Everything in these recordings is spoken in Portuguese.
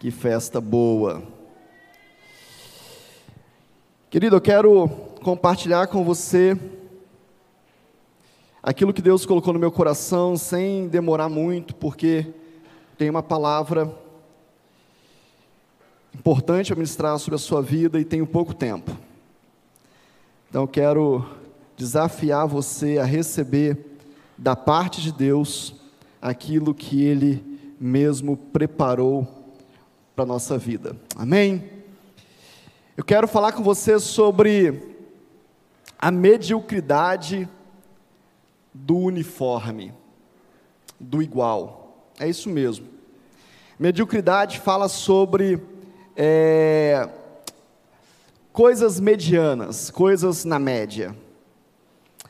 Que festa boa. Querido, eu quero compartilhar com você aquilo que Deus colocou no meu coração, sem demorar muito, porque tem uma palavra importante a ministrar sobre a sua vida e tenho pouco tempo. Então eu quero desafiar você a receber da parte de Deus aquilo que Ele mesmo preparou para a nossa vida. Amém? Eu quero falar com você sobre a mediocridade do uniforme, do igual. É isso mesmo. Mediocridade fala sobre é, coisas medianas, coisas na média.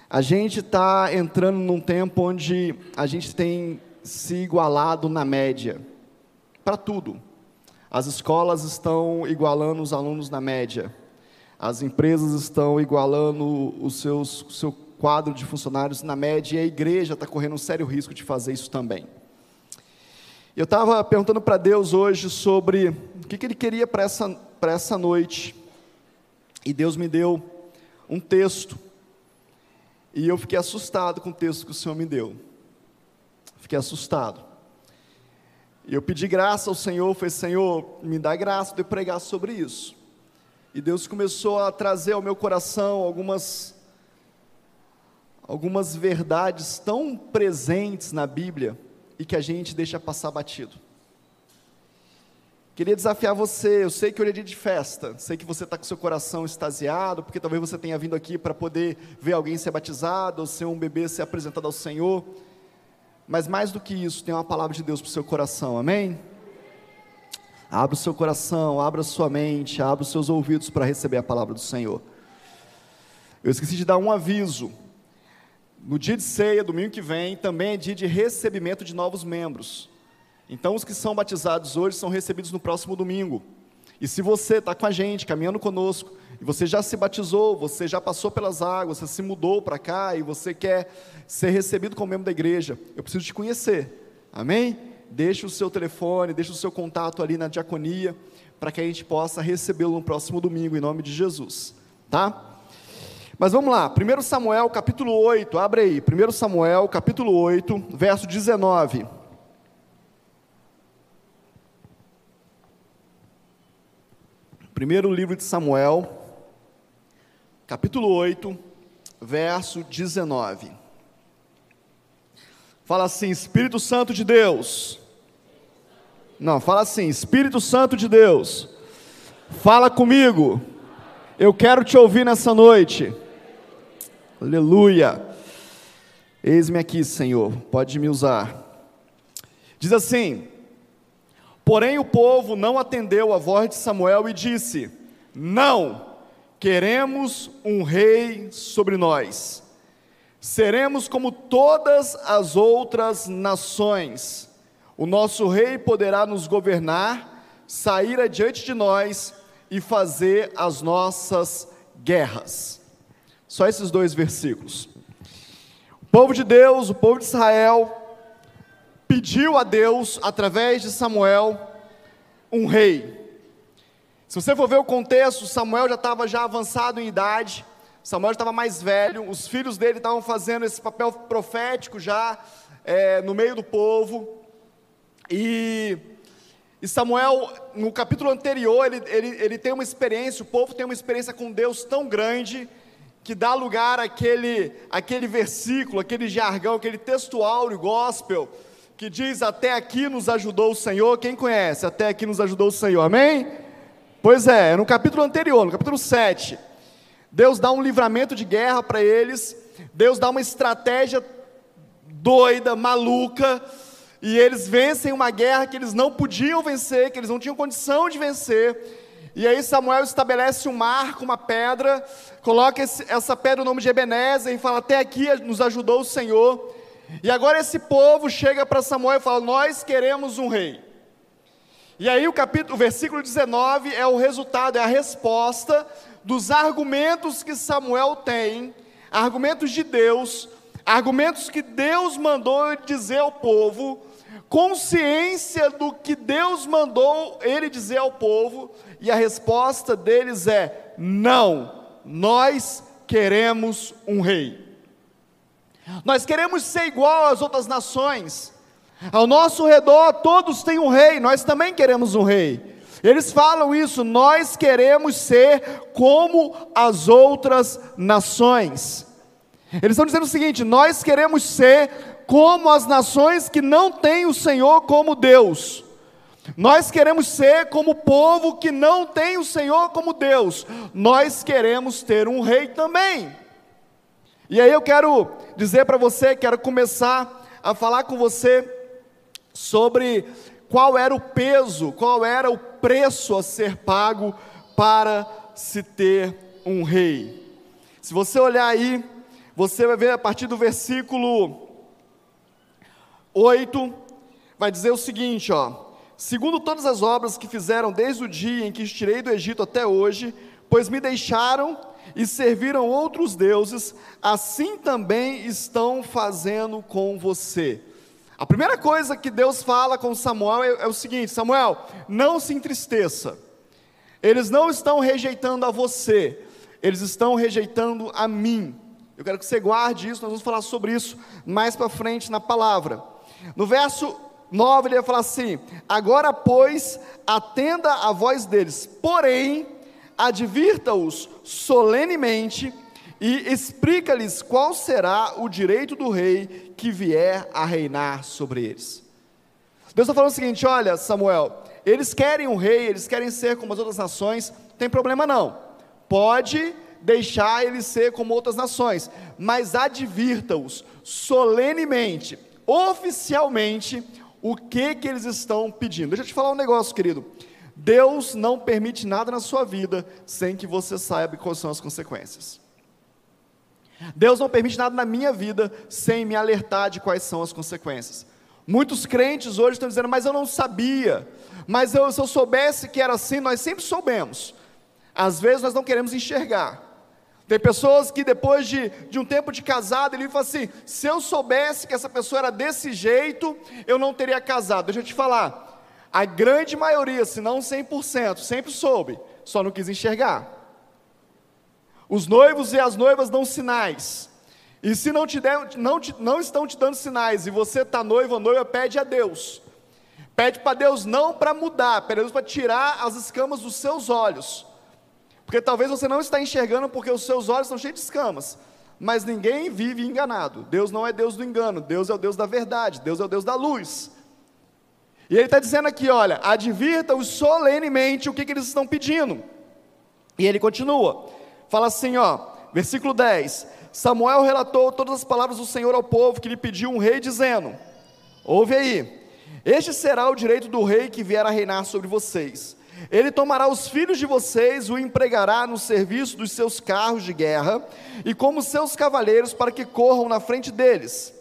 A gente está entrando num tempo onde a gente tem se igualado na média, para tudo. As escolas estão igualando os alunos na média. As empresas estão igualando os seus, o seu quadro de funcionários na média e a igreja está correndo um sério risco de fazer isso também. Eu estava perguntando para Deus hoje sobre o que, que Ele queria para essa, essa noite. E Deus me deu um texto. E eu fiquei assustado com o texto que o Senhor me deu. Fiquei assustado. E eu pedi graça ao Senhor, falei, Senhor, me dá graça de pregar sobre isso. E Deus começou a trazer ao meu coração algumas algumas verdades tão presentes na Bíblia e que a gente deixa passar batido. Queria desafiar você, eu sei que hoje é dia de festa, sei que você está com seu coração extasiado, porque talvez você tenha vindo aqui para poder ver alguém ser batizado, ou ser um bebê ser apresentado ao Senhor. Mas mais do que isso, tem uma palavra de Deus para o seu coração, amém? Abra o seu coração, abra a sua mente, abra os seus ouvidos para receber a palavra do Senhor. Eu esqueci de dar um aviso. No dia de ceia, domingo que vem, também é dia de recebimento de novos membros. Então, os que são batizados hoje são recebidos no próximo domingo. E se você está com a gente, caminhando conosco, e você já se batizou, você já passou pelas águas, você se mudou para cá e você quer ser recebido como membro da igreja, eu preciso te conhecer. Amém? Deixe o seu telefone, deixe o seu contato ali na diaconia, para que a gente possa recebê-lo no próximo domingo, em nome de Jesus. Tá? Mas vamos lá, 1 Samuel capítulo 8, abre aí, 1 Samuel capítulo 8, verso 19. Primeiro livro de Samuel, capítulo 8, verso 19. Fala assim: Espírito Santo de Deus. Não, fala assim: Espírito Santo de Deus, fala comigo. Eu quero te ouvir nessa noite. Aleluia. Eis-me aqui, Senhor, pode me usar. Diz assim: Porém o povo não atendeu a voz de Samuel e disse: Não Queremos um rei sobre nós. Seremos como todas as outras nações. O nosso rei poderá nos governar, sair adiante de nós e fazer as nossas guerras. Só esses dois versículos. O povo de Deus, o povo de Israel, pediu a Deus, através de Samuel, um rei. Se você for ver o contexto, Samuel já estava já avançado em idade, Samuel estava mais velho, os filhos dele estavam fazendo esse papel profético já é, no meio do povo. E, e, Samuel, no capítulo anterior, ele, ele, ele tem uma experiência, o povo tem uma experiência com Deus tão grande que dá lugar àquele, àquele versículo, aquele jargão, aquele textual gospel, que diz: Até aqui nos ajudou o Senhor. Quem conhece? Até aqui nos ajudou o Senhor, amém? Pois é, no capítulo anterior, no capítulo 7, Deus dá um livramento de guerra para eles, Deus dá uma estratégia doida, maluca, e eles vencem uma guerra que eles não podiam vencer, que eles não tinham condição de vencer. E aí Samuel estabelece um marco, uma pedra, coloca esse, essa pedra no nome de Ebenezer e fala: Até aqui nos ajudou o Senhor. E agora esse povo chega para Samuel e fala: Nós queremos um rei. E aí o capítulo, o versículo 19 é o resultado, é a resposta dos argumentos que Samuel tem, argumentos de Deus, argumentos que Deus mandou dizer ao povo, consciência do que Deus mandou ele dizer ao povo, e a resposta deles é: não, nós queremos um rei. Nós queremos ser igual às outras nações. Ao nosso redor todos têm um rei, nós também queremos um rei. Eles falam isso, nós queremos ser como as outras nações. Eles estão dizendo o seguinte: nós queremos ser como as nações que não têm o Senhor como Deus. Nós queremos ser como o povo que não tem o Senhor como Deus. Nós queremos ter um rei também. E aí eu quero dizer para você, quero começar a falar com você sobre qual era o peso, qual era o preço a ser pago para se ter um rei. Se você olhar aí, você vai ver a partir do versículo 8, vai dizer o seguinte, ó: Segundo todas as obras que fizeram desde o dia em que estirei do Egito até hoje, pois me deixaram e serviram outros deuses, assim também estão fazendo com você. A primeira coisa que Deus fala com Samuel é, é, o seguinte: Samuel, não se entristeça. Eles não estão rejeitando a você, eles estão rejeitando a mim. Eu quero que você guarde isso, nós vamos falar sobre isso mais para frente na palavra. No verso 9 ele vai falar assim: Agora, pois, atenda a voz deles, porém, advirta-os solenemente e explica-lhes qual será o direito do rei que vier a reinar sobre eles. Deus está falando o seguinte: olha, Samuel, eles querem um rei, eles querem ser como as outras nações, tem problema não, pode deixar eles ser como outras nações, mas advirta-os solenemente, oficialmente, o que que eles estão pedindo. Deixa eu te falar um negócio, querido. Deus não permite nada na sua vida sem que você saiba quais são as consequências. Deus não permite nada na minha vida sem me alertar de quais são as consequências. Muitos crentes hoje estão dizendo, mas eu não sabia, mas eu, se eu soubesse que era assim, nós sempre soubemos. Às vezes nós não queremos enxergar. Tem pessoas que depois de, de um tempo de casado, ele fala assim: se eu soubesse que essa pessoa era desse jeito, eu não teria casado. Deixa eu te falar, a grande maioria, se não 100%, sempre soube, só não quis enxergar. Os noivos e as noivas dão sinais. E se não, te der, não, te, não estão te dando sinais e você está noivo ou noiva, pede a Deus. Pede para Deus não para mudar, pede para tirar as escamas dos seus olhos. Porque talvez você não está enxergando porque os seus olhos estão cheios de escamas. Mas ninguém vive enganado. Deus não é Deus do engano, Deus é o Deus da verdade, Deus é o Deus da luz. E ele está dizendo aqui: olha, advirta-os solenemente o que, que eles estão pedindo. E ele continua, fala assim, ó, versículo 10: Samuel relatou todas as palavras do Senhor ao povo que lhe pediu um rei, dizendo: Ouve aí, este será o direito do rei que vier a reinar sobre vocês ele tomará os filhos de vocês, o empregará no serviço dos seus carros de guerra e como seus cavaleiros para que corram na frente deles.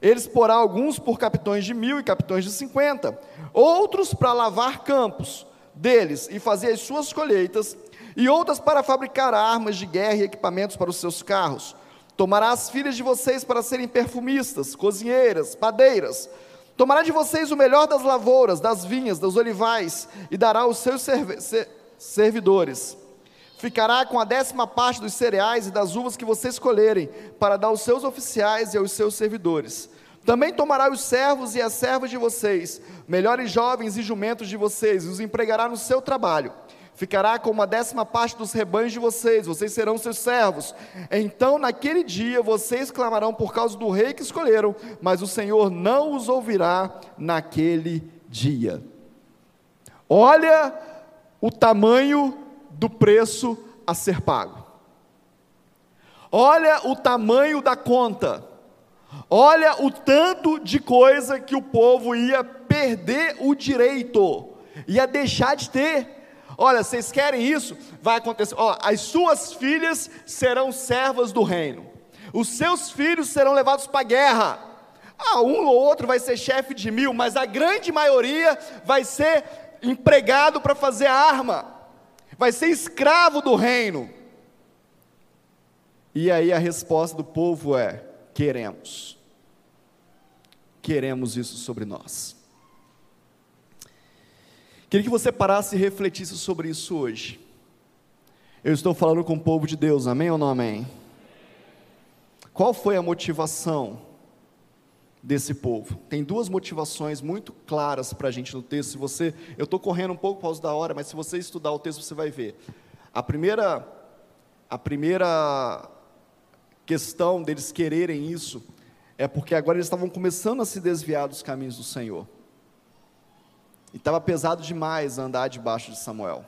Eles porá alguns por capitões de mil e capitões de cinquenta, outros para lavar campos deles e fazer as suas colheitas, e outras para fabricar armas de guerra e equipamentos para os seus carros. Tomará as filhas de vocês para serem perfumistas, cozinheiras, padeiras, Tomará de vocês o melhor das lavouras, das vinhas, dos olivais, e dará aos seus servidores. Ficará com a décima parte dos cereais e das uvas que vocês escolherem, para dar aos seus oficiais e aos seus servidores. Também tomará os servos e as servas de vocês, melhores jovens e jumentos de vocês, e os empregará no seu trabalho ficará com uma décima parte dos rebanhos de vocês, vocês serão seus servos. Então, naquele dia, vocês clamarão por causa do rei que escolheram, mas o Senhor não os ouvirá naquele dia. Olha o tamanho do preço a ser pago. Olha o tamanho da conta. Olha o tanto de coisa que o povo ia perder o direito, ia deixar de ter. Olha, vocês querem isso? Vai acontecer. Ó, as suas filhas serão servas do reino. Os seus filhos serão levados para a guerra. Ah, um ou outro vai ser chefe de mil, mas a grande maioria vai ser empregado para fazer arma vai ser escravo do reino. E aí a resposta do povo é: queremos. Queremos isso sobre nós. Queria que você parasse e refletisse sobre isso hoje. Eu estou falando com o povo de Deus, amém ou não amém? Qual foi a motivação desse povo? Tem duas motivações muito claras para a gente no texto. Se você, eu estou correndo um pouco por causa da hora, mas se você estudar o texto você vai ver. A primeira, a primeira questão deles quererem isso é porque agora eles estavam começando a se desviar dos caminhos do Senhor. E estava pesado demais andar debaixo de Samuel.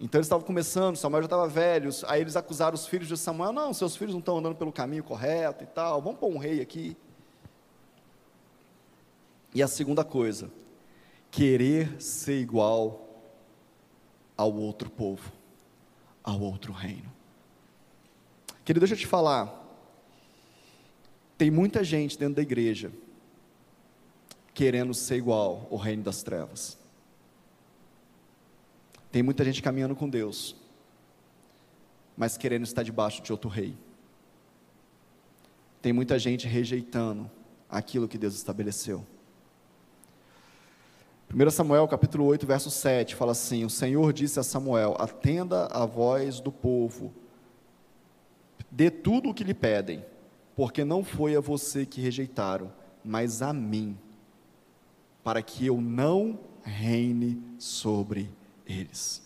Então eles estavam começando, Samuel já estava velho, aí eles acusaram os filhos de Samuel, não, seus filhos não estão andando pelo caminho correto e tal, vamos pôr um rei aqui. E a segunda coisa, querer ser igual ao outro povo, ao outro reino. Querido, deixa eu te falar, tem muita gente dentro da igreja querendo ser igual ao reino das trevas. Tem muita gente caminhando com Deus, mas querendo estar debaixo de outro rei. Tem muita gente rejeitando aquilo que Deus estabeleceu. 1 Samuel capítulo 8, verso 7, fala assim: O Senhor disse a Samuel: Atenda a voz do povo, dê tudo o que lhe pedem, porque não foi a você que rejeitaram, mas a mim, para que eu não reine sobre eles.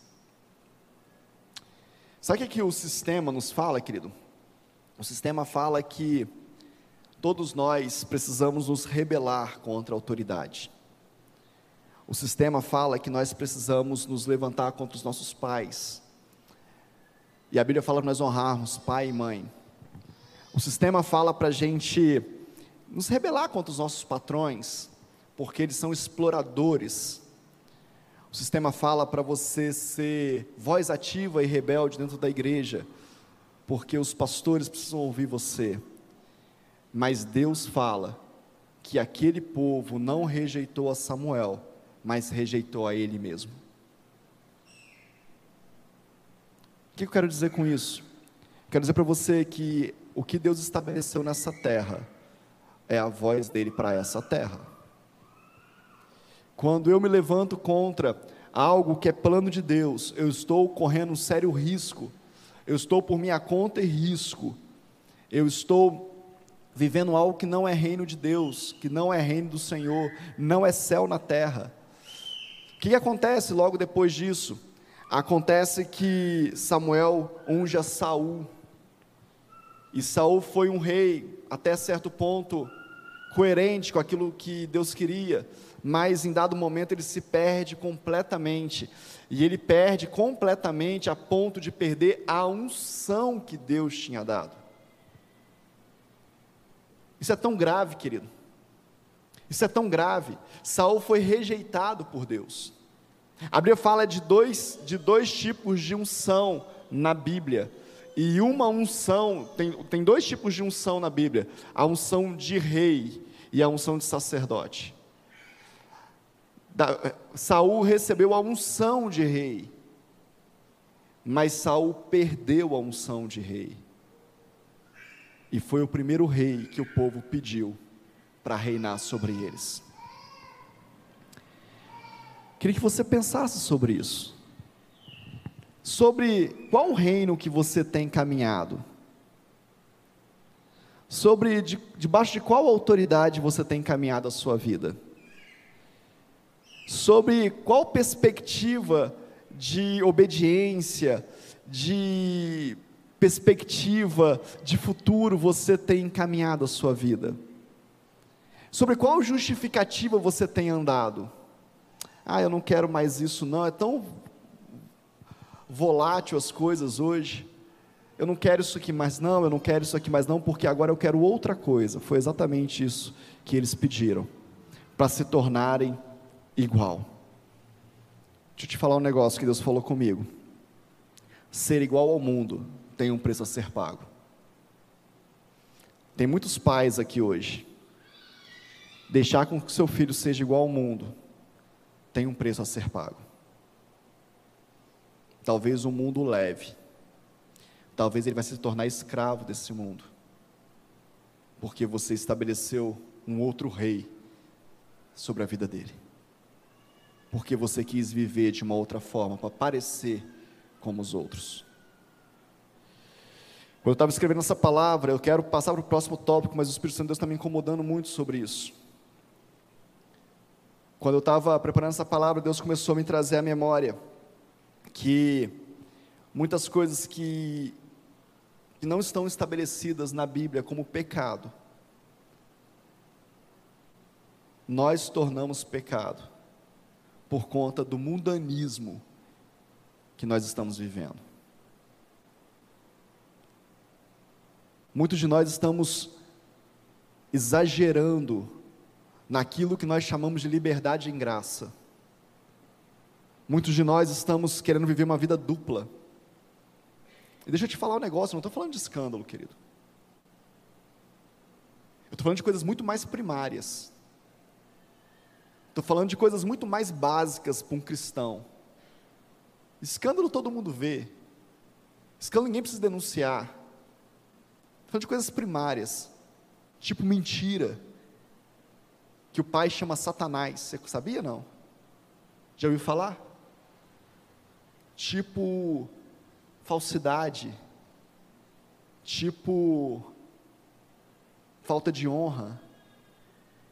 Sabe o que, que o sistema nos fala, querido? O sistema fala que todos nós precisamos nos rebelar contra a autoridade. O sistema fala que nós precisamos nos levantar contra os nossos pais. E a Bíblia fala para nós honrarmos pai e mãe. O sistema fala para a gente nos rebelar contra os nossos patrões, porque eles são exploradores o sistema fala para você ser voz ativa e rebelde dentro da igreja, porque os pastores precisam ouvir você. Mas Deus fala que aquele povo não rejeitou a Samuel, mas rejeitou a ele mesmo. O que eu quero dizer com isso? Quero dizer para você que o que Deus estabeleceu nessa terra é a voz dele para essa terra. Quando eu me levanto contra algo que é plano de Deus, eu estou correndo um sério risco, eu estou por minha conta e risco, eu estou vivendo algo que não é reino de Deus, que não é reino do Senhor, não é céu na terra. O que acontece logo depois disso? Acontece que Samuel unge a Saul, e Saul foi um rei até certo ponto coerente com aquilo que Deus queria, mas em dado momento ele se perde completamente. E ele perde completamente a ponto de perder a unção que Deus tinha dado. Isso é tão grave, querido. Isso é tão grave. Saul foi rejeitado por Deus. A Bíblia fala de dois, de dois tipos de unção na Bíblia. E uma unção, tem, tem dois tipos de unção na Bíblia: a unção de rei e a unção de sacerdote Saul recebeu a unção de rei, mas Saul perdeu a unção de rei. E foi o primeiro rei que o povo pediu para reinar sobre eles. Queria que você pensasse sobre isso. Sobre qual reino que você tem caminhado? Sobre de, debaixo de qual autoridade você tem caminhado a sua vida? Sobre qual perspectiva de obediência, de perspectiva de futuro você tem encaminhado a sua vida? Sobre qual justificativa você tem andado? Ah, eu não quero mais isso, não, é tão volátil as coisas hoje. Eu não quero isso aqui mais, não, eu não quero isso aqui mais, não, porque agora eu quero outra coisa. Foi exatamente isso que eles pediram, para se tornarem igual. Deixa eu te falar um negócio que Deus falou comigo. Ser igual ao mundo tem um preço a ser pago. Tem muitos pais aqui hoje. Deixar com que seu filho seja igual ao mundo tem um preço a ser pago. Talvez o mundo leve. Talvez ele vai se tornar escravo desse mundo. Porque você estabeleceu um outro rei sobre a vida dele. Porque você quis viver de uma outra forma, para parecer como os outros. Quando eu estava escrevendo essa palavra, eu quero passar para o próximo tópico, mas o Espírito Santo de Deus está me incomodando muito sobre isso. Quando eu estava preparando essa palavra, Deus começou a me trazer à memória que muitas coisas que, que não estão estabelecidas na Bíblia como pecado, nós tornamos pecado por conta do mundanismo que nós estamos vivendo. Muitos de nós estamos exagerando naquilo que nós chamamos de liberdade em graça. Muitos de nós estamos querendo viver uma vida dupla. E deixa eu te falar um negócio, não estou falando de escândalo, querido. Eu estou falando de coisas muito mais primárias. Estou falando de coisas muito mais básicas para um cristão. Escândalo todo mundo vê. Escândalo ninguém precisa denunciar. Estou falando de coisas primárias, tipo mentira, que o pai chama Satanás. Você sabia não? Já ouviu falar? Tipo falsidade, tipo falta de honra,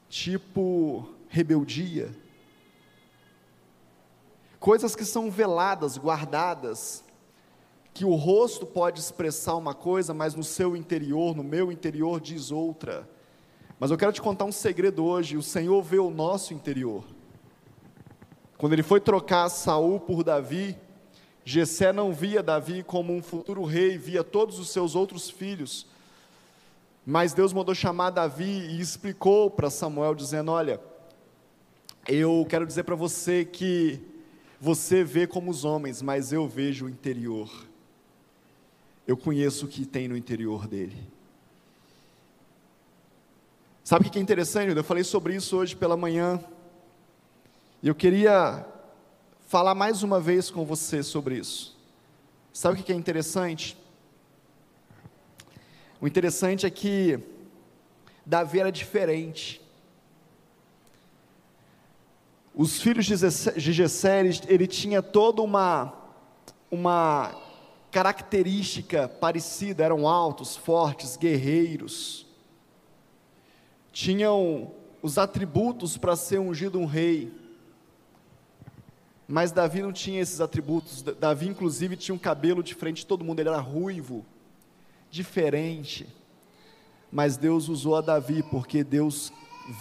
tipo rebeldia. Coisas que são veladas, guardadas, que o rosto pode expressar uma coisa, mas no seu interior, no meu interior, diz outra. Mas eu quero te contar um segredo hoje: o Senhor vê o nosso interior. Quando ele foi trocar Saul por Davi, Jessé não via Davi como um futuro rei, via todos os seus outros filhos. Mas Deus mandou chamar Davi e explicou para Samuel dizendo: "Olha, eu quero dizer para você que você vê como os homens, mas eu vejo o interior. Eu conheço o que tem no interior dele. Sabe o que é interessante? Eu falei sobre isso hoje pela manhã. E eu queria falar mais uma vez com você sobre isso. Sabe o que é interessante? O interessante é que Davi era diferente. Os filhos de Jessé, ele tinha toda uma, uma característica parecida, eram altos, fortes, guerreiros tinham os atributos para ser ungido um rei. Mas Davi não tinha esses atributos. Davi, inclusive, tinha um cabelo diferente de todo mundo, ele era ruivo, diferente. Mas Deus usou a Davi porque Deus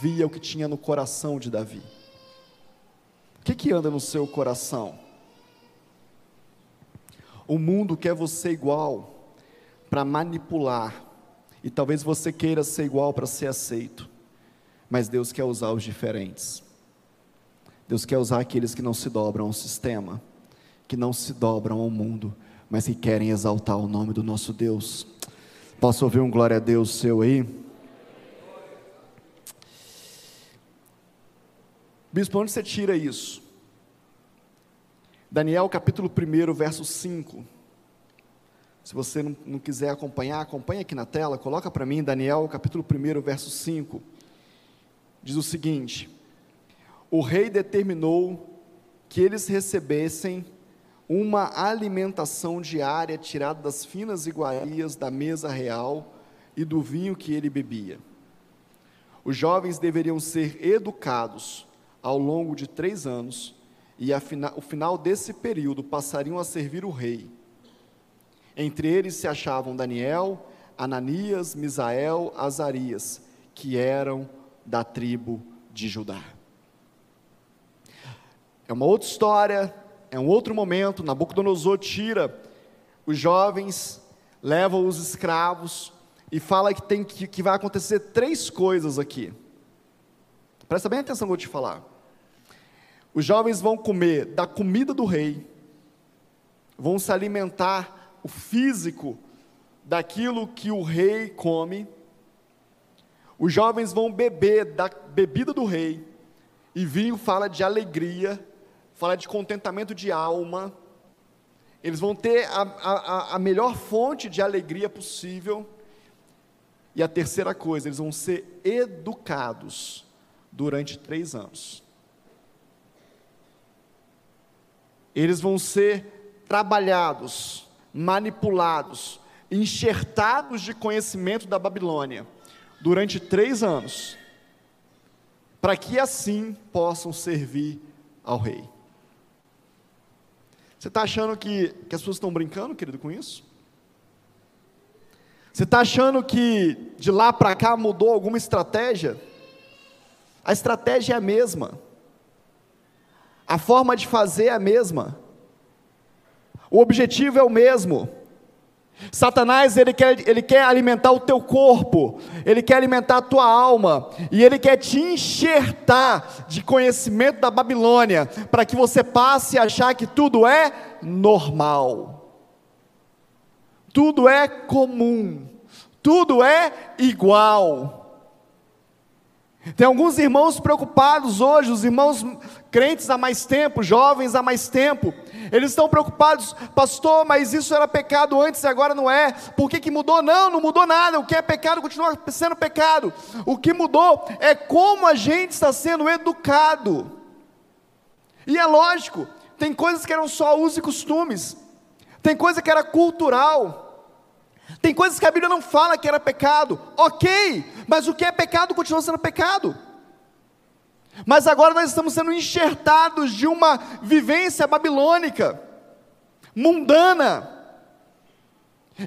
via o que tinha no coração de Davi. O que, que anda no seu coração? O mundo quer você igual para manipular, e talvez você queira ser igual para ser aceito, mas Deus quer usar os diferentes. Deus quer usar aqueles que não se dobram ao sistema, que não se dobram ao mundo, mas que querem exaltar o nome do nosso Deus. Posso ouvir um glória a Deus seu aí? Bispo, onde você tira isso? Daniel capítulo 1, verso 5. Se você não, não quiser acompanhar, acompanha aqui na tela, coloca para mim Daniel capítulo 1, verso 5. Diz o seguinte: O rei determinou que eles recebessem uma alimentação diária tirada das finas iguarias da mesa real e do vinho que ele bebia. Os jovens deveriam ser educados ao longo de três anos, e o final desse período passariam a servir o rei entre eles se achavam Daniel, Ananias, Misael, Azarias, que eram da tribo de Judá. É uma outra história, é um outro momento. Nabucodonosor tira os jovens, leva os escravos e fala que, tem que, que vai acontecer três coisas aqui. Presta bem atenção no que eu vou te falar. Os jovens vão comer da comida do rei, vão se alimentar o físico daquilo que o rei come. Os jovens vão beber da bebida do rei, e vinho fala de alegria, fala de contentamento de alma. Eles vão ter a, a, a melhor fonte de alegria possível. E a terceira coisa, eles vão ser educados durante três anos. Eles vão ser trabalhados, manipulados, enxertados de conhecimento da Babilônia durante três anos, para que assim possam servir ao rei. Você está achando que, que as pessoas estão brincando, querido, com isso? Você está achando que de lá para cá mudou alguma estratégia? A estratégia é a mesma. A forma de fazer é a mesma. O objetivo é o mesmo. Satanás, ele quer, ele quer alimentar o teu corpo, ele quer alimentar a tua alma, e ele quer te enxertar de conhecimento da Babilônia, para que você passe a achar que tudo é normal, tudo é comum, tudo é igual. Tem alguns irmãos preocupados hoje, os irmãos crentes há mais tempo, jovens há mais tempo, eles estão preocupados, pastor, mas isso era pecado antes e agora não é, por que, que mudou? Não, não mudou nada, o que é pecado continua sendo pecado, o que mudou é como a gente está sendo educado, e é lógico, tem coisas que eram só usos e costumes, tem coisa que era cultural, tem coisas que a Bíblia não fala que era pecado, ok, mas o que é pecado continua sendo pecado. Mas agora nós estamos sendo enxertados de uma vivência babilônica, mundana.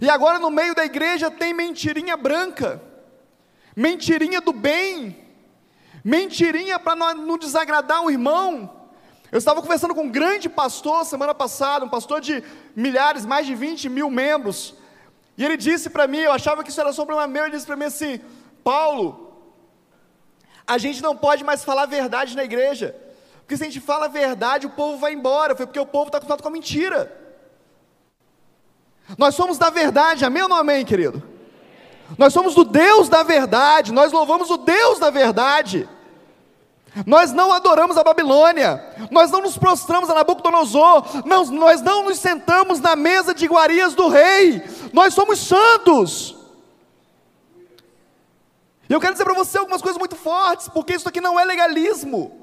E agora no meio da igreja tem mentirinha branca, mentirinha do bem, mentirinha para não desagradar o irmão. Eu estava conversando com um grande pastor semana passada, um pastor de milhares, mais de 20 mil membros. E ele disse para mim, eu achava que isso era só problema meu, ele disse para mim assim: Paulo, a gente não pode mais falar verdade na igreja, porque se a gente fala a verdade, o povo vai embora, foi porque o povo está acostumado com a mentira. Nós somos da verdade, amém ou não amém, querido? Nós somos do Deus da verdade, nós louvamos o Deus da verdade. Nós não adoramos a Babilônia, nós não nos prostramos a Nabucodonosor, não, nós não nos sentamos na mesa de iguarias do rei, nós somos santos. E eu quero dizer para você algumas coisas muito fortes, porque isso aqui não é legalismo.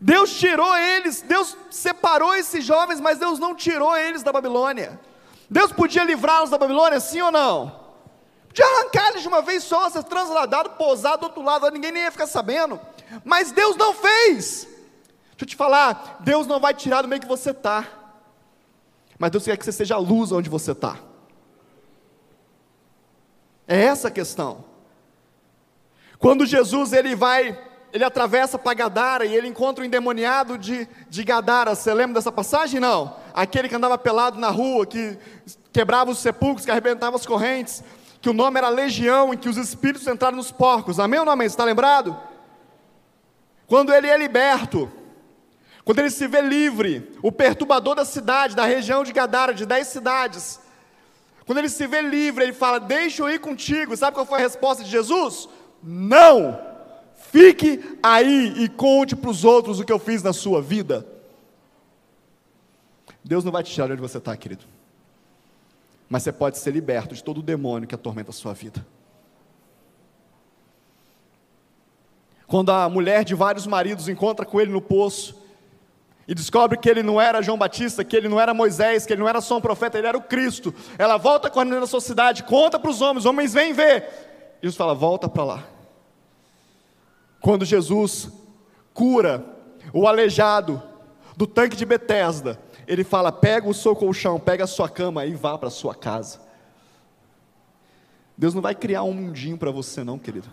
Deus tirou eles, Deus separou esses jovens, mas Deus não tirou eles da Babilônia. Deus podia livrá-los da Babilônia, sim ou não? Podia arrancar eles de uma vez só, ser transladado, pousar do outro lado, ninguém nem ia ficar sabendo. Mas Deus não fez. Deixa eu te falar, Deus não vai tirar do meio que você está. Mas Deus quer que você seja a luz onde você está. É essa a questão. Quando Jesus ele vai, ele atravessa para Gadara e ele encontra o endemoniado de, de Gadara. Você lembra dessa passagem? Não. Aquele que andava pelado na rua, que quebrava os sepulcros, que arrebentava as correntes, que o nome era Legião e que os espíritos entraram nos porcos. Amém ou não amém? Está lembrado? Quando ele é liberto, quando ele se vê livre, o perturbador da cidade, da região de Gadara, de dez cidades, quando ele se vê livre, ele fala: Deixa eu ir contigo. Sabe qual foi a resposta de Jesus? Não! Fique aí e conte para os outros o que eu fiz na sua vida. Deus não vai te tirar de onde você está, querido. Mas você pode ser liberto de todo o demônio que atormenta a sua vida. Quando a mulher de vários maridos encontra com ele no poço, e descobre que ele não era João Batista, que ele não era Moisés, que ele não era só um profeta, ele era o Cristo. Ela volta com a na sua cidade, conta para os homens, homens vêm ver. Jesus fala: volta para lá. Quando Jesus cura o aleijado do tanque de Betesda, ele fala: pega o seu colchão, pega a sua cama e vá para a sua casa. Deus não vai criar um mundinho para você, não, querido.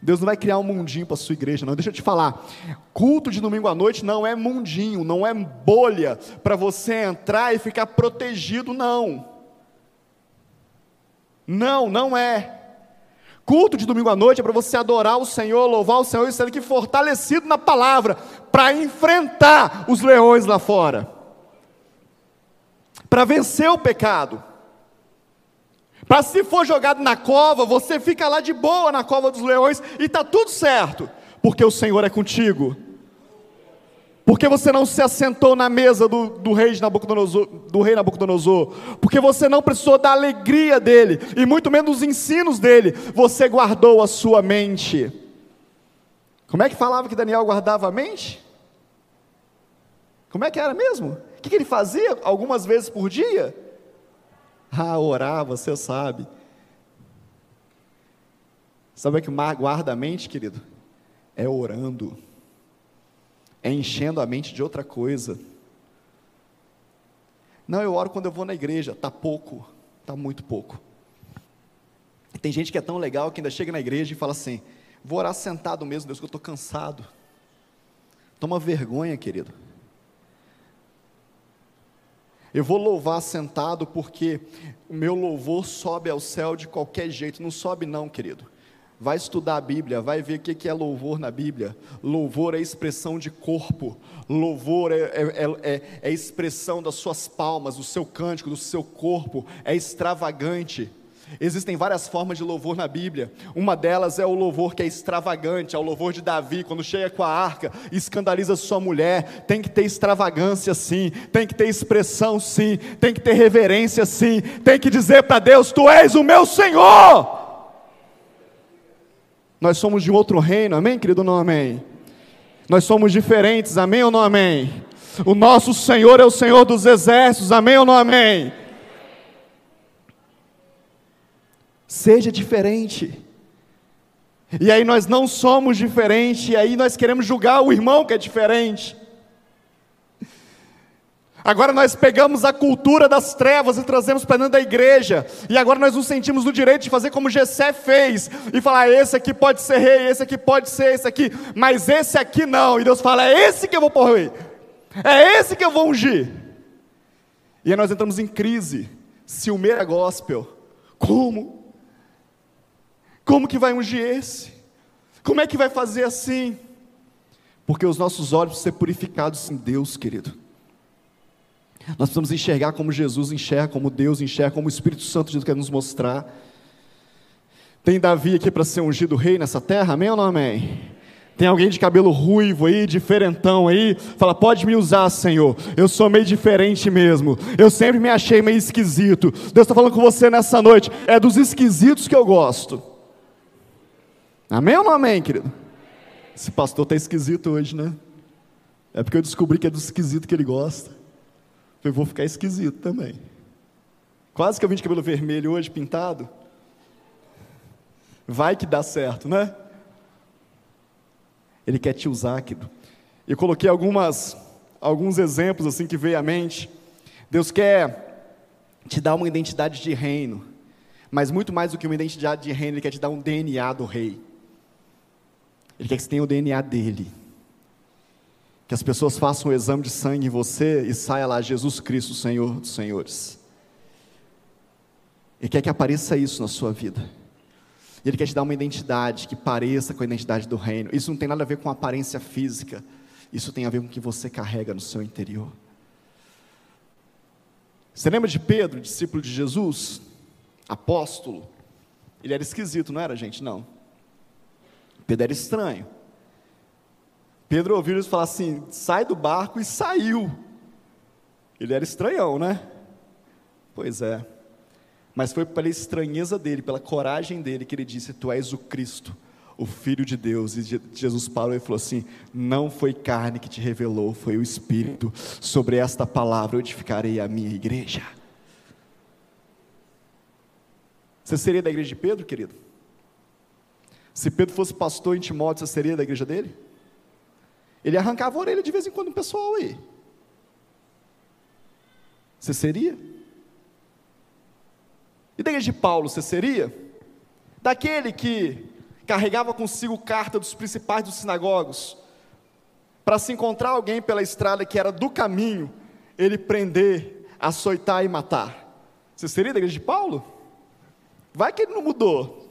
Deus não vai criar um mundinho para a sua igreja, não. Deixa eu te falar. Culto de domingo à noite não é mundinho, não é bolha para você entrar e ficar protegido, não. Não, não é. Culto de domingo à noite é para você adorar o Senhor, louvar o Senhor e ser aqui fortalecido na palavra, para enfrentar os leões lá fora, para vencer o pecado. Para se for jogado na cova, você fica lá de boa na cova dos leões e está tudo certo, porque o Senhor é contigo. Porque você não se assentou na mesa do, do, rei Nabucodonosor, do rei Nabucodonosor, porque você não precisou da alegria dele, e muito menos dos ensinos dele, você guardou a sua mente. Como é que falava que Daniel guardava a mente? Como é que era mesmo? O que ele fazia algumas vezes por dia? Ah, orar, você sabe. Sabe o que guarda a mente, querido? É orando, é enchendo a mente de outra coisa. Não, eu oro quando eu vou na igreja, tá pouco, tá muito pouco. Tem gente que é tão legal que ainda chega na igreja e fala assim: vou orar sentado mesmo, Deus, que eu estou cansado. Toma vergonha, querido. Eu vou louvar sentado porque o meu louvor sobe ao céu de qualquer jeito. Não sobe, não, querido. Vai estudar a Bíblia, vai ver o que é louvor na Bíblia. Louvor é expressão de corpo, louvor é, é, é, é expressão das suas palmas, do seu cântico, do seu corpo, é extravagante. Existem várias formas de louvor na Bíblia. Uma delas é o louvor que é extravagante, é o louvor de Davi, quando chega com a arca escandaliza sua mulher. Tem que ter extravagância sim, tem que ter expressão sim, tem que ter reverência sim, tem que dizer para Deus: Tu és o meu Senhor. Nós somos de outro reino, amém, querido? Não, amém? Nós somos diferentes, amém ou não, amém? O nosso Senhor é o Senhor dos exércitos, amém ou não, amém? Seja diferente. E aí nós não somos diferentes, e aí nós queremos julgar o irmão que é diferente. Agora nós pegamos a cultura das trevas e trazemos para dentro da igreja. E agora nós nos sentimos no direito de fazer como Jessé fez e falar: esse aqui pode ser rei, esse aqui pode ser esse aqui, mas esse aqui não. E Deus fala: é esse que eu vou pôr. É esse que eu vou ungir. E aí nós entramos em crise. Ciumeira gospel. Como? Como que vai ungir esse? Como é que vai fazer assim? Porque os nossos olhos precisam ser purificados em Deus, querido. Nós precisamos enxergar como Jesus enxerga, como Deus enxerga, como o Espírito Santo de Deus quer nos mostrar. Tem Davi aqui para ser ungido rei nessa terra? Amém ou não amém? Tem alguém de cabelo ruivo aí, diferentão aí, fala: pode me usar, Senhor. Eu sou meio diferente mesmo. Eu sempre me achei meio esquisito. Deus está falando com você nessa noite. É dos esquisitos que eu gosto. Amém ou não amém, querido? Esse pastor está esquisito hoje, né? É porque eu descobri que é do esquisito que ele gosta. Eu vou ficar esquisito também. Quase que eu vim de cabelo vermelho hoje, pintado. Vai que dá certo, né? Ele quer te usar, querido. Eu coloquei algumas, alguns exemplos assim que veio à mente. Deus quer te dar uma identidade de reino, mas muito mais do que uma identidade de reino, Ele quer te dar um DNA do rei. Ele quer que você tenha o DNA dele. Que as pessoas façam o um exame de sangue em você e saia lá Jesus Cristo, Senhor dos Senhores. Ele quer que apareça isso na sua vida. Ele quer te dar uma identidade que pareça com a identidade do reino. Isso não tem nada a ver com aparência física. Isso tem a ver com o que você carrega no seu interior. Você lembra de Pedro, discípulo de Jesus? Apóstolo. Ele era esquisito, não era, gente? Não. Pedro era estranho. Pedro ouviu eles falar assim: sai do barco e saiu. Ele era estranhão, né? Pois é. Mas foi pela estranheza dele, pela coragem dele, que ele disse: Tu és o Cristo, o Filho de Deus. E Jesus parou e falou assim: Não foi carne que te revelou, foi o Espírito. Sobre esta palavra eu edificarei a minha igreja. Você seria da igreja de Pedro, querido? Se Pedro fosse pastor em Timóteo, você seria da igreja dele? Ele arrancava a orelha de vez em quando o pessoal aí. Você seria? E da igreja de Paulo, você seria? Daquele que carregava consigo carta dos principais dos sinagogos, para se encontrar alguém pela estrada que era do caminho, ele prender, açoitar e matar. Você seria da igreja de Paulo? Vai que ele não mudou.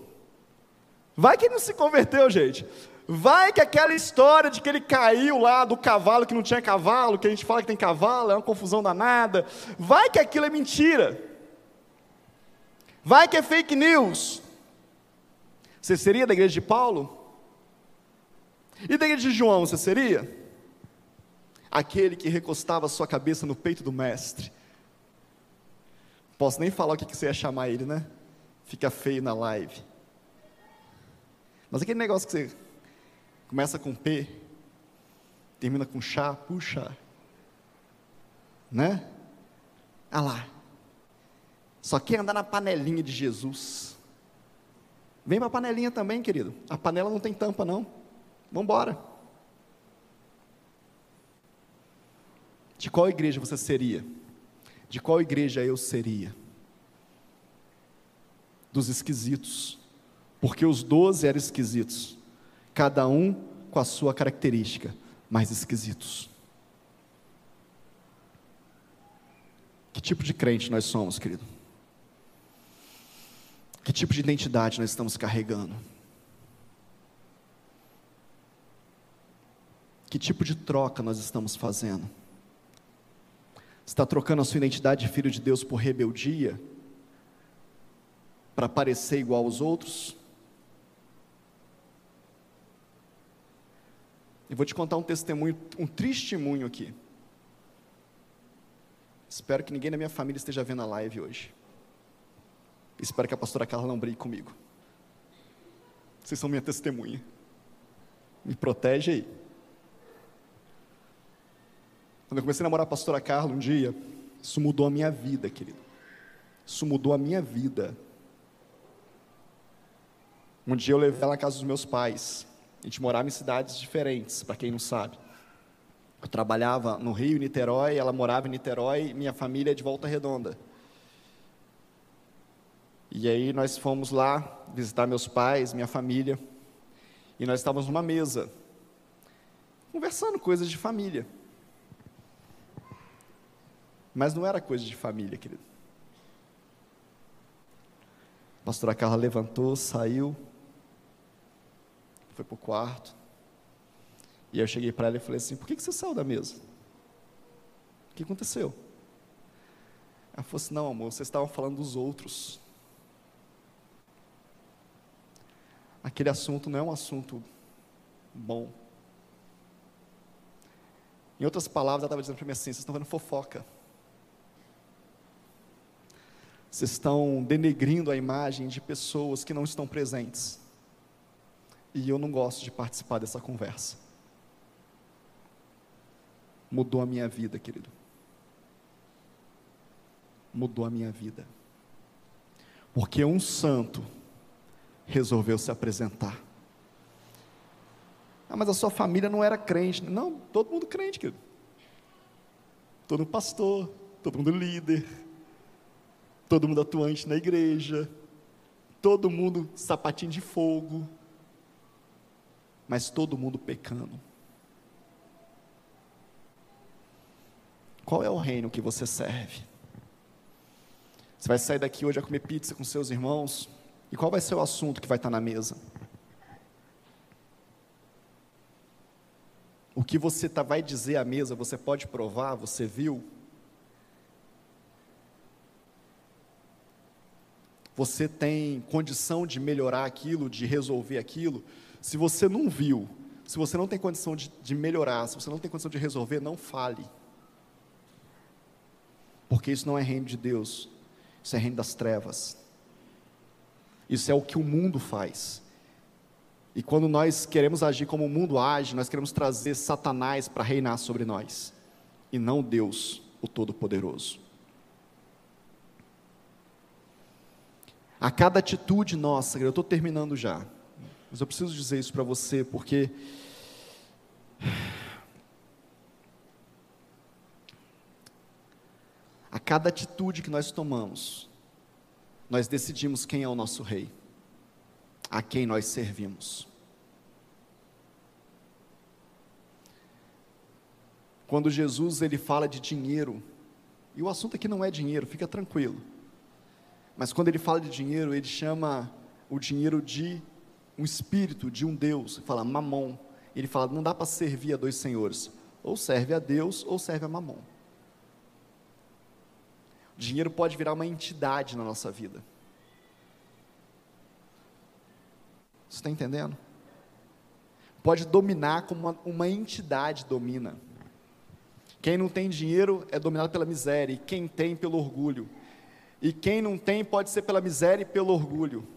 Vai que ele não se converteu, gente. Vai que aquela história de que ele caiu lá do cavalo que não tinha cavalo, que a gente fala que tem cavalo, é uma confusão danada. Vai que aquilo é mentira. Vai que é fake news. Você seria da igreja de Paulo? E da igreja de João, você seria? Aquele que recostava sua cabeça no peito do mestre. Posso nem falar o que você ia chamar ele, né? Fica feio na live. Mas aquele negócio que você começa com P, termina com chá, puxa. Né? Ah lá. Só quer andar na panelinha de Jesus. Vem para a panelinha também, querido. A panela não tem tampa, não. Vamos embora. De qual igreja você seria? De qual igreja eu seria? Dos esquisitos. Porque os doze eram esquisitos. Cada um com a sua característica, mas esquisitos. Que tipo de crente nós somos, querido? Que tipo de identidade nós estamos carregando? Que tipo de troca nós estamos fazendo? Está trocando a sua identidade de filho de Deus por rebeldia? Para parecer igual aos outros? Eu vou te contar um testemunho, um testemunho aqui. Espero que ninguém na minha família esteja vendo a live hoje. Espero que a pastora Carla não brigue comigo. Vocês são minha testemunha. Me protege aí. Quando eu comecei a namorar a pastora Carla um dia, isso mudou a minha vida, querido. Isso mudou a minha vida. Um dia eu levei ela na casa dos meus pais. A gente morava em cidades diferentes, para quem não sabe. Eu trabalhava no Rio, Niterói, ela morava em Niterói, minha família é de Volta Redonda. E aí nós fomos lá visitar meus pais, minha família, e nós estávamos numa mesa, conversando coisas de família. Mas não era coisa de família, querido. A pastora Carla levantou, saiu, foi para o quarto. E eu cheguei para ela e falei assim: por que, que você saiu da mesa? O que aconteceu? Ela falou assim: não, amor, vocês estavam falando dos outros. aquele assunto não é um assunto bom. Em outras palavras, ela estava dizendo para mim assim: vocês estão vendo fofoca. Vocês estão denegrindo a imagem de pessoas que não estão presentes. E eu não gosto de participar dessa conversa. Mudou a minha vida, querido. Mudou a minha vida. Porque um santo resolveu se apresentar. Ah, mas a sua família não era crente. Não, todo mundo crente, querido. Todo mundo pastor, todo mundo líder, todo mundo atuante na igreja, todo mundo sapatinho de fogo, mas todo mundo pecando. Qual é o reino que você serve? Você vai sair daqui hoje a comer pizza com seus irmãos? E qual vai ser o assunto que vai estar na mesa? O que você tá, vai dizer à mesa, você pode provar, você viu? Você tem condição de melhorar aquilo, de resolver aquilo? Se você não viu, se você não tem condição de, de melhorar, se você não tem condição de resolver, não fale. Porque isso não é reino de Deus, isso é reino das trevas. Isso é o que o mundo faz. E quando nós queremos agir como o mundo age, nós queremos trazer Satanás para reinar sobre nós, e não Deus, o Todo-Poderoso. A cada atitude nossa, eu estou terminando já, mas eu preciso dizer isso para você, porque a cada atitude que nós tomamos, nós decidimos quem é o nosso rei, a quem nós servimos. Quando Jesus ele fala de dinheiro, e o assunto aqui não é dinheiro, fica tranquilo. Mas quando ele fala de dinheiro, ele chama o dinheiro de um espírito, de um Deus, fala mamon. Ele fala, não dá para servir a dois senhores, ou serve a Deus ou serve a mamon. Dinheiro pode virar uma entidade na nossa vida. Você está entendendo? Pode dominar como uma, uma entidade domina. Quem não tem dinheiro é dominado pela miséria, e quem tem pelo orgulho. E quem não tem pode ser pela miséria e pelo orgulho.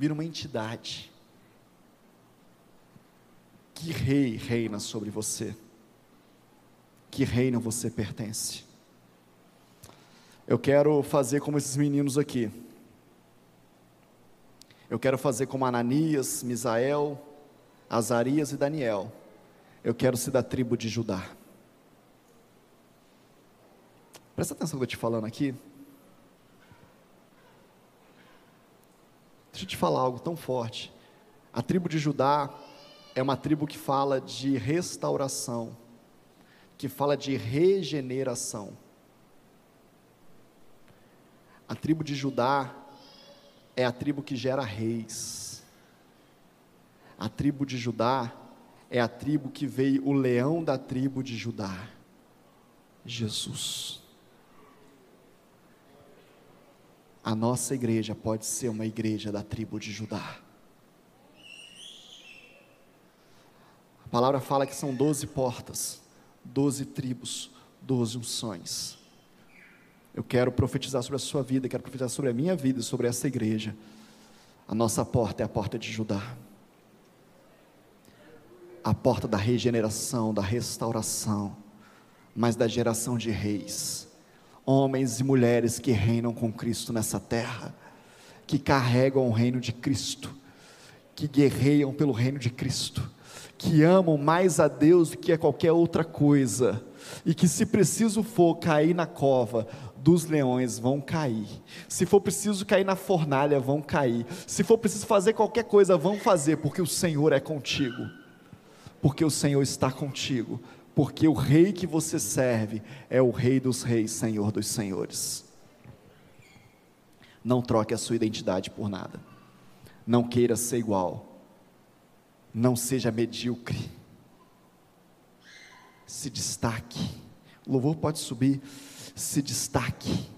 Vira uma entidade. Que rei reina sobre você? Que reino você pertence? Eu quero fazer como esses meninos aqui. Eu quero fazer como Ananias, Misael, Azarias e Daniel. Eu quero ser da tribo de Judá. Presta atenção no que eu estou te falando aqui. Deixa eu te falar algo tão forte. A tribo de Judá é uma tribo que fala de restauração, que fala de regeneração. A tribo de Judá é a tribo que gera reis. A tribo de Judá é a tribo que veio o leão da tribo de Judá, Jesus. A nossa igreja pode ser uma igreja da tribo de Judá. A palavra fala que são doze portas, doze tribos, doze unções. Eu quero profetizar sobre a sua vida, quero profetizar sobre a minha vida sobre essa igreja. A nossa porta é a porta de Judá. A porta da regeneração, da restauração, mas da geração de reis. Homens e mulheres que reinam com Cristo nessa terra, que carregam o reino de Cristo, que guerreiam pelo reino de Cristo, que amam mais a Deus do que a qualquer outra coisa, e que, se preciso for cair na cova, dos leões vão cair. Se for preciso cair na fornalha, vão cair. Se for preciso fazer qualquer coisa, vão fazer, porque o Senhor é contigo. Porque o Senhor está contigo. Porque o rei que você serve é o rei dos reis, Senhor dos senhores. Não troque a sua identidade por nada. Não queira ser igual. Não seja medíocre. Se destaque. O louvor pode subir se destaque.